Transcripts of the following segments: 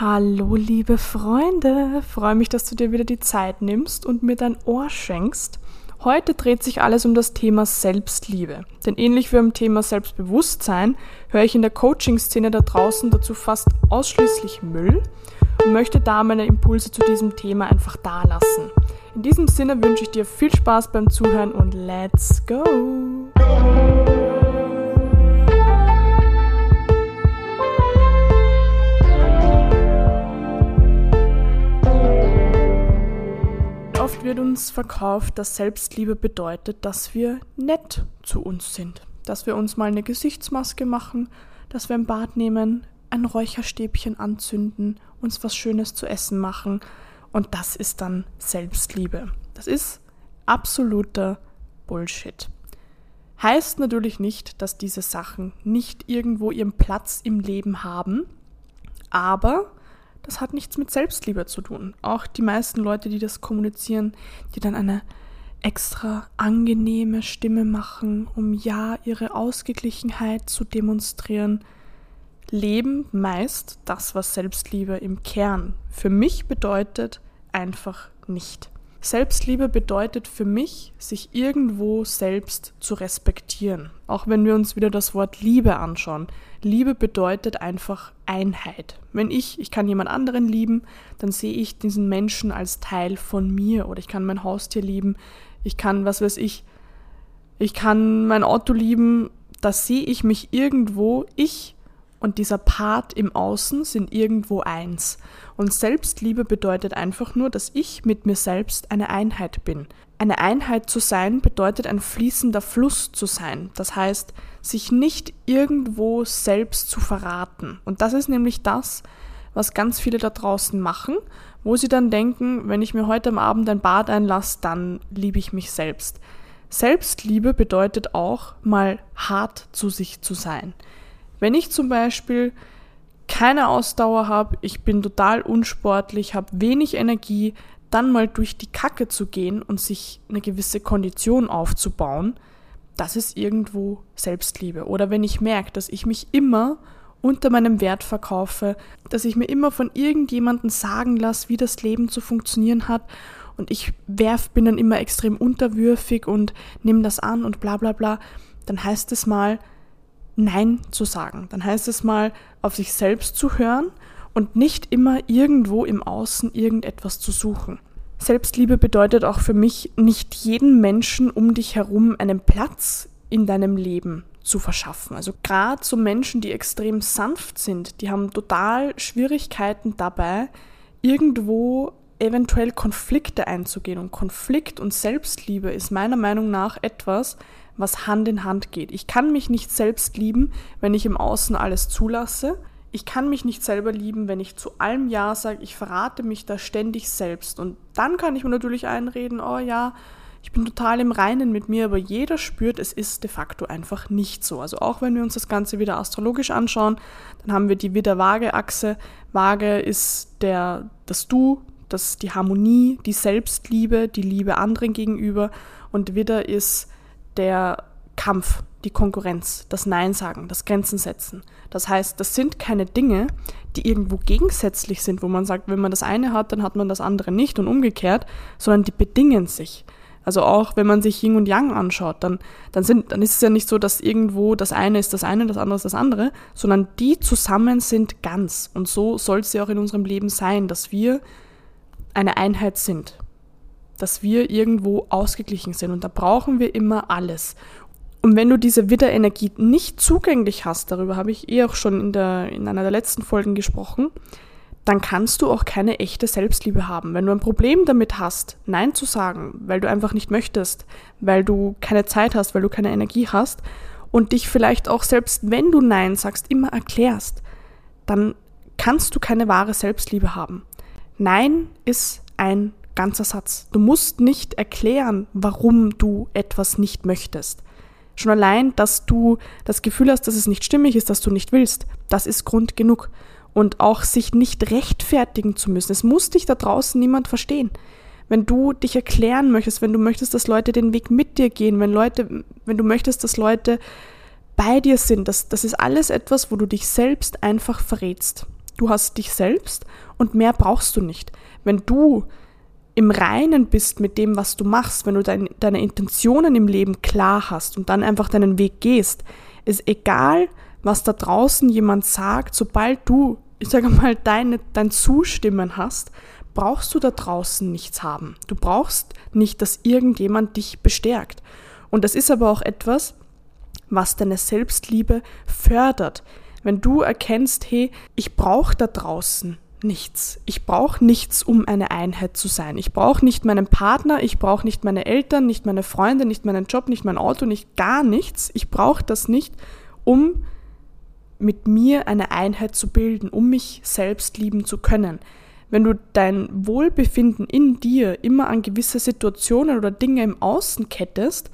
Hallo, liebe Freunde. Freue mich, dass du dir wieder die Zeit nimmst und mir dein Ohr schenkst. Heute dreht sich alles um das Thema Selbstliebe. Denn ähnlich wie beim Thema Selbstbewusstsein höre ich in der Coaching-Szene da draußen dazu fast ausschließlich Müll und möchte da meine Impulse zu diesem Thema einfach dalassen. In diesem Sinne wünsche ich dir viel Spaß beim Zuhören und let's go! Wird uns verkauft, dass Selbstliebe bedeutet, dass wir nett zu uns sind, dass wir uns mal eine Gesichtsmaske machen, dass wir ein Bad nehmen, ein Räucherstäbchen anzünden, uns was Schönes zu essen machen und das ist dann Selbstliebe. Das ist absoluter Bullshit. Heißt natürlich nicht, dass diese Sachen nicht irgendwo ihren Platz im Leben haben, aber das hat nichts mit Selbstliebe zu tun. Auch die meisten Leute, die das kommunizieren, die dann eine extra angenehme Stimme machen, um ja ihre Ausgeglichenheit zu demonstrieren, leben meist das, was Selbstliebe im Kern für mich bedeutet, einfach nicht. Selbstliebe bedeutet für mich, sich irgendwo selbst zu respektieren. Auch wenn wir uns wieder das Wort Liebe anschauen. Liebe bedeutet einfach Einheit. Wenn ich, ich kann jemand anderen lieben, dann sehe ich diesen Menschen als Teil von mir. Oder ich kann mein Haustier lieben. Ich kann, was weiß ich, ich kann mein Auto lieben. Da sehe ich mich irgendwo, ich und dieser Part im Außen sind irgendwo eins. Und Selbstliebe bedeutet einfach nur, dass ich mit mir selbst eine Einheit bin. Eine Einheit zu sein bedeutet ein fließender Fluss zu sein. Das heißt, sich nicht irgendwo selbst zu verraten. Und das ist nämlich das, was ganz viele da draußen machen, wo sie dann denken, wenn ich mir heute am Abend ein Bad einlasse, dann liebe ich mich selbst. Selbstliebe bedeutet auch, mal hart zu sich zu sein. Wenn ich zum Beispiel keine Ausdauer habe, ich bin total unsportlich, habe wenig Energie, dann mal durch die Kacke zu gehen und sich eine gewisse Kondition aufzubauen, das ist irgendwo Selbstliebe. Oder wenn ich merke, dass ich mich immer unter meinem Wert verkaufe, dass ich mir immer von irgendjemandem sagen lasse, wie das Leben zu funktionieren hat und ich werf, bin dann immer extrem unterwürfig und nehme das an und bla bla bla, dann heißt es mal, Nein zu sagen. Dann heißt es mal, auf sich selbst zu hören und nicht immer irgendwo im Außen irgendetwas zu suchen. Selbstliebe bedeutet auch für mich, nicht jeden Menschen um dich herum einen Platz in deinem Leben zu verschaffen. Also gerade so Menschen, die extrem sanft sind, die haben total Schwierigkeiten dabei, irgendwo eventuell Konflikte einzugehen. Und Konflikt und Selbstliebe ist meiner Meinung nach etwas, was Hand in Hand geht. Ich kann mich nicht selbst lieben, wenn ich im Außen alles zulasse. Ich kann mich nicht selber lieben, wenn ich zu allem Ja sage. Ich verrate mich da ständig selbst. Und dann kann ich mir natürlich einreden, oh ja, ich bin total im Reinen mit mir, aber jeder spürt, es ist de facto einfach nicht so. Also auch wenn wir uns das Ganze wieder astrologisch anschauen, dann haben wir die Widder-Waage-Achse. Waage ist der, das Du, das die Harmonie, die Selbstliebe, die Liebe anderen gegenüber. Und Widder ist der Kampf, die Konkurrenz, das Nein sagen, das Grenzen setzen. Das heißt, das sind keine Dinge, die irgendwo gegensätzlich sind, wo man sagt, wenn man das eine hat, dann hat man das andere nicht und umgekehrt, sondern die bedingen sich. Also auch wenn man sich Yin und Yang anschaut, dann, dann, sind, dann ist es ja nicht so, dass irgendwo das eine ist das eine, das andere ist das andere, sondern die zusammen sind ganz. Und so soll es ja auch in unserem Leben sein, dass wir eine Einheit sind dass wir irgendwo ausgeglichen sind. Und da brauchen wir immer alles. Und wenn du diese Widderenergie nicht zugänglich hast, darüber habe ich eh auch schon in, der, in einer der letzten Folgen gesprochen, dann kannst du auch keine echte Selbstliebe haben. Wenn du ein Problem damit hast, Nein zu sagen, weil du einfach nicht möchtest, weil du keine Zeit hast, weil du keine Energie hast und dich vielleicht auch selbst, wenn du Nein sagst, immer erklärst, dann kannst du keine wahre Selbstliebe haben. Nein ist ein ganzer Satz. Du musst nicht erklären, warum du etwas nicht möchtest. Schon allein, dass du das Gefühl hast, dass es nicht stimmig ist, dass du nicht willst, das ist Grund genug. Und auch sich nicht rechtfertigen zu müssen. Es muss dich da draußen niemand verstehen. Wenn du dich erklären möchtest, wenn du möchtest, dass Leute den Weg mit dir gehen, wenn Leute, wenn du möchtest, dass Leute bei dir sind, das, das ist alles etwas, wo du dich selbst einfach verrätst. Du hast dich selbst und mehr brauchst du nicht. Wenn du im Reinen bist mit dem, was du machst, wenn du dein, deine Intentionen im Leben klar hast und dann einfach deinen Weg gehst, ist egal, was da draußen jemand sagt, sobald du, ich sage mal, deine, dein Zustimmen hast, brauchst du da draußen nichts haben. Du brauchst nicht, dass irgendjemand dich bestärkt. Und das ist aber auch etwas, was deine Selbstliebe fördert. Wenn du erkennst, hey, ich brauche da draußen nichts. Ich brauche nichts, um eine Einheit zu sein. Ich brauche nicht meinen Partner, ich brauche nicht meine Eltern, nicht meine Freunde, nicht meinen Job, nicht mein Auto, nicht gar nichts. Ich brauche das nicht, um mit mir eine Einheit zu bilden, um mich selbst lieben zu können. Wenn du dein Wohlbefinden in dir immer an gewisse Situationen oder Dinge im Außen kettest,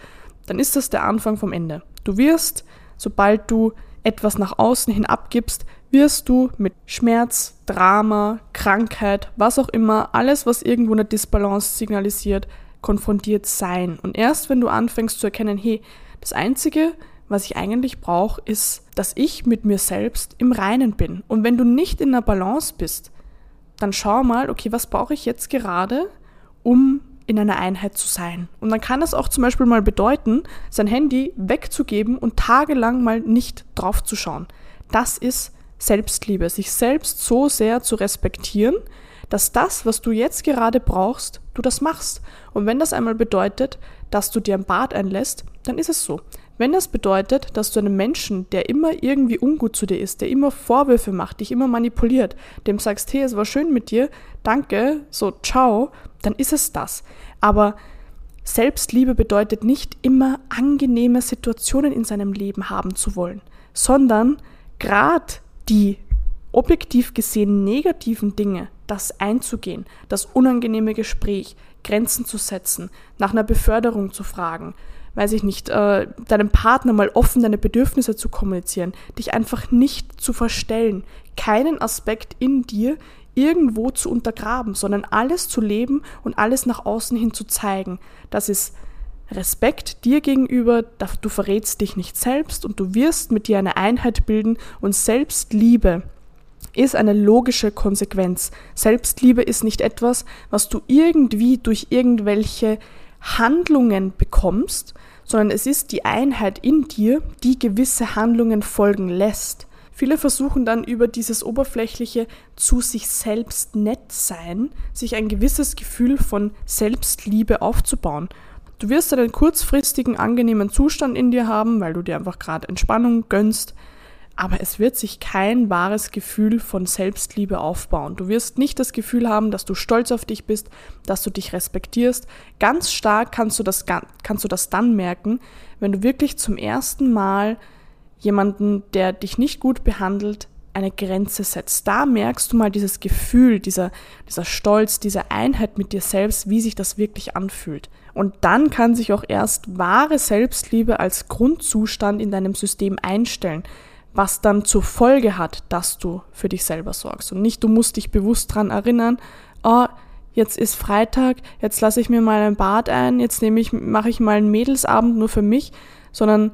dann ist das der Anfang vom Ende. Du wirst, sobald du etwas nach außen hin abgibst, wirst du mit Schmerz, Drama, Krankheit, was auch immer, alles, was irgendwo eine Disbalance signalisiert, konfrontiert sein. Und erst wenn du anfängst zu erkennen, hey, das Einzige, was ich eigentlich brauche, ist, dass ich mit mir selbst im Reinen bin. Und wenn du nicht in der Balance bist, dann schau mal, okay, was brauche ich jetzt gerade, um in einer Einheit zu sein. Und dann kann es auch zum Beispiel mal bedeuten, sein Handy wegzugeben und tagelang mal nicht drauf zu schauen. Das ist Selbstliebe, sich selbst so sehr zu respektieren, dass das, was du jetzt gerade brauchst, du das machst. Und wenn das einmal bedeutet, dass du dir ein Bad einlässt, dann ist es so. Wenn das bedeutet, dass du einem Menschen, der immer irgendwie ungut zu dir ist, der immer Vorwürfe macht, dich immer manipuliert, dem sagst, hey, es war schön mit dir, danke, so, ciao, dann ist es das. Aber Selbstliebe bedeutet nicht immer angenehme Situationen in seinem Leben haben zu wollen, sondern gerade die objektiv gesehen negativen Dinge, das einzugehen, das unangenehme Gespräch, Grenzen zu setzen, nach einer Beförderung zu fragen, weiß ich nicht, äh, deinem Partner mal offen deine Bedürfnisse zu kommunizieren, dich einfach nicht zu verstellen, keinen Aspekt in dir irgendwo zu untergraben, sondern alles zu leben und alles nach außen hin zu zeigen. Das ist Respekt dir gegenüber, du verrätst dich nicht selbst und du wirst mit dir eine Einheit bilden und Selbstliebe ist eine logische Konsequenz. Selbstliebe ist nicht etwas, was du irgendwie durch irgendwelche Handlungen bekommst, sondern es ist die Einheit in dir, die gewisse Handlungen folgen lässt. Viele versuchen dann über dieses oberflächliche zu sich selbst nett sein, sich ein gewisses Gefühl von Selbstliebe aufzubauen. Du wirst einen kurzfristigen angenehmen Zustand in dir haben, weil du dir einfach gerade Entspannung gönnst, aber es wird sich kein wahres Gefühl von Selbstliebe aufbauen. Du wirst nicht das Gefühl haben, dass du stolz auf dich bist, dass du dich respektierst. Ganz stark kannst du das, kannst du das dann merken, wenn du wirklich zum ersten Mal jemanden, der dich nicht gut behandelt, eine Grenze setzt. Da merkst du mal dieses Gefühl, dieser, dieser Stolz, diese Einheit mit dir selbst, wie sich das wirklich anfühlt. Und dann kann sich auch erst wahre Selbstliebe als Grundzustand in deinem System einstellen was dann zur Folge hat, dass du für dich selber sorgst. Und nicht, du musst dich bewusst dran erinnern, oh, jetzt ist Freitag, jetzt lasse ich mir mal ein Bad ein, jetzt nehme ich, mache ich mal einen Mädelsabend nur für mich, sondern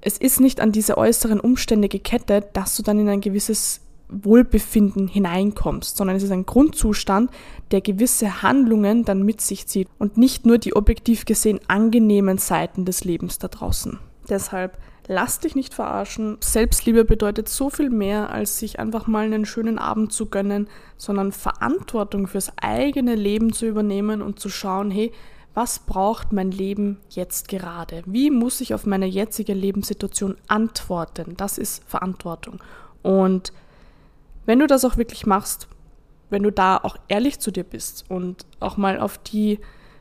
es ist nicht an diese äußeren Umstände gekettet, dass du dann in ein gewisses Wohlbefinden hineinkommst, sondern es ist ein Grundzustand, der gewisse Handlungen dann mit sich zieht und nicht nur die objektiv gesehen angenehmen Seiten des Lebens da draußen. Deshalb lass dich nicht verarschen. Selbstliebe bedeutet so viel mehr, als sich einfach mal einen schönen Abend zu gönnen, sondern Verantwortung fürs eigene Leben zu übernehmen und zu schauen, hey, was braucht mein Leben jetzt gerade? Wie muss ich auf meine jetzige Lebenssituation antworten? Das ist Verantwortung. Und wenn du das auch wirklich machst, wenn du da auch ehrlich zu dir bist und auch mal auf die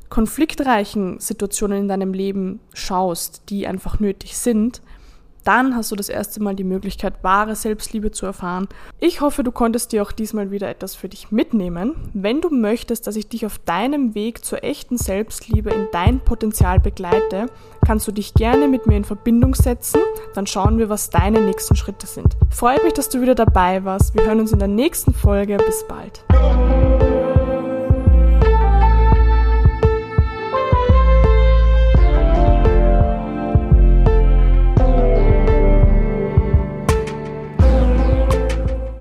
konfliktreichen Situationen in deinem Leben schaust, die einfach nötig sind, dann hast du das erste Mal die Möglichkeit, wahre Selbstliebe zu erfahren. Ich hoffe, du konntest dir auch diesmal wieder etwas für dich mitnehmen. Wenn du möchtest, dass ich dich auf deinem Weg zur echten Selbstliebe in dein Potenzial begleite, kannst du dich gerne mit mir in Verbindung setzen. Dann schauen wir, was deine nächsten Schritte sind. Freut mich, dass du wieder dabei warst. Wir hören uns in der nächsten Folge. Bis bald.